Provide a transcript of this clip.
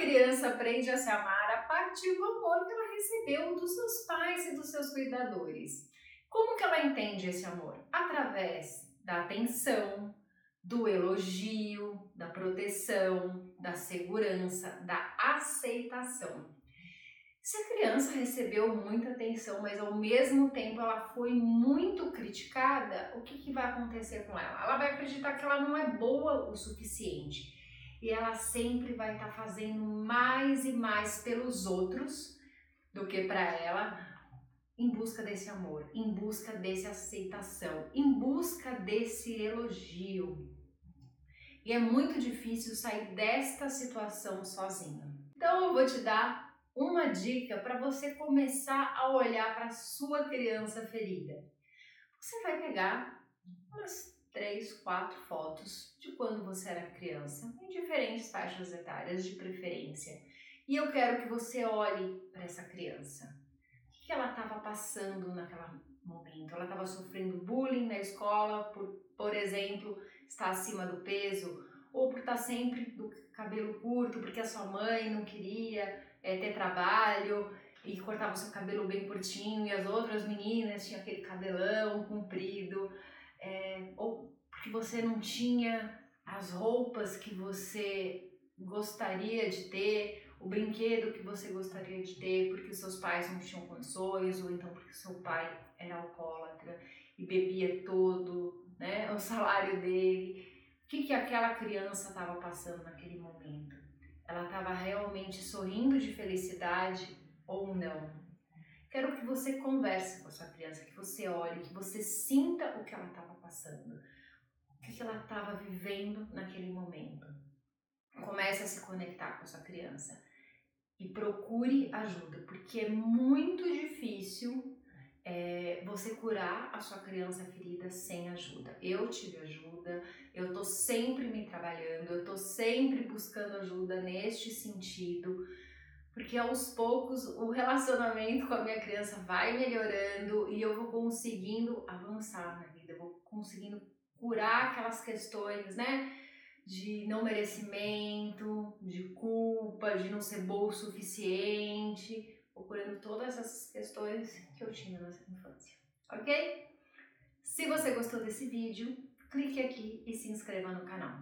criança aprende a se amar a partir do amor que ela recebeu dos seus pais e dos seus cuidadores. Como que ela entende esse amor? Através da atenção, do elogio, da proteção, da segurança, da aceitação. Se a criança recebeu muita atenção, mas ao mesmo tempo ela foi muito criticada, o que, que vai acontecer com ela? Ela vai acreditar que ela não é boa o suficiente e ela sempre vai estar tá fazendo mais e mais pelos outros do que para ela, em busca desse amor, em busca desse aceitação, em busca desse elogio. E é muito difícil sair desta situação sozinha. Então eu vou te dar uma dica para você começar a olhar para sua criança ferida. Você vai pegar umas três, quatro fotos de quando você era criança, em diferentes faixas etárias de preferência. E eu quero que você olhe para essa criança. O que ela estava passando naquele momento? Ela estava sofrendo bullying na escola por, por exemplo, estar acima do peso, ou por estar sempre do cabelo curto, porque a sua mãe não queria é, ter trabalho e cortava o seu cabelo bem curtinho e as outras meninas tinham aquele cabelão comprido, é, ou porque você não tinha as roupas que você gostaria de ter, o brinquedo que você gostaria de ter, porque seus pais não tinham condições, ou então porque seu pai era alcoólatra e bebia todo né, o salário dele. O que, que aquela criança estava passando naquele momento? ela estava realmente sorrindo de felicidade ou não. Quero que você converse com a sua criança, que você olhe, que você sinta o que ela estava passando, o que ela estava vivendo naquele momento. Comece a se conectar com a sua criança e procure ajuda, porque é muito difícil é, você curar a sua criança ferida sem ajuda. Eu tive ajuda, eu tô sempre me trabalhando, eu tô sempre buscando ajuda neste sentido, porque aos poucos o relacionamento com a minha criança vai melhorando e eu vou conseguindo avançar na vida, eu vou conseguindo curar aquelas questões, né? De não merecimento, de culpa, de não ser boa o suficiente procurando todas essas questões que eu tinha nessa infância, ok? Se você gostou desse vídeo, clique aqui e se inscreva no canal.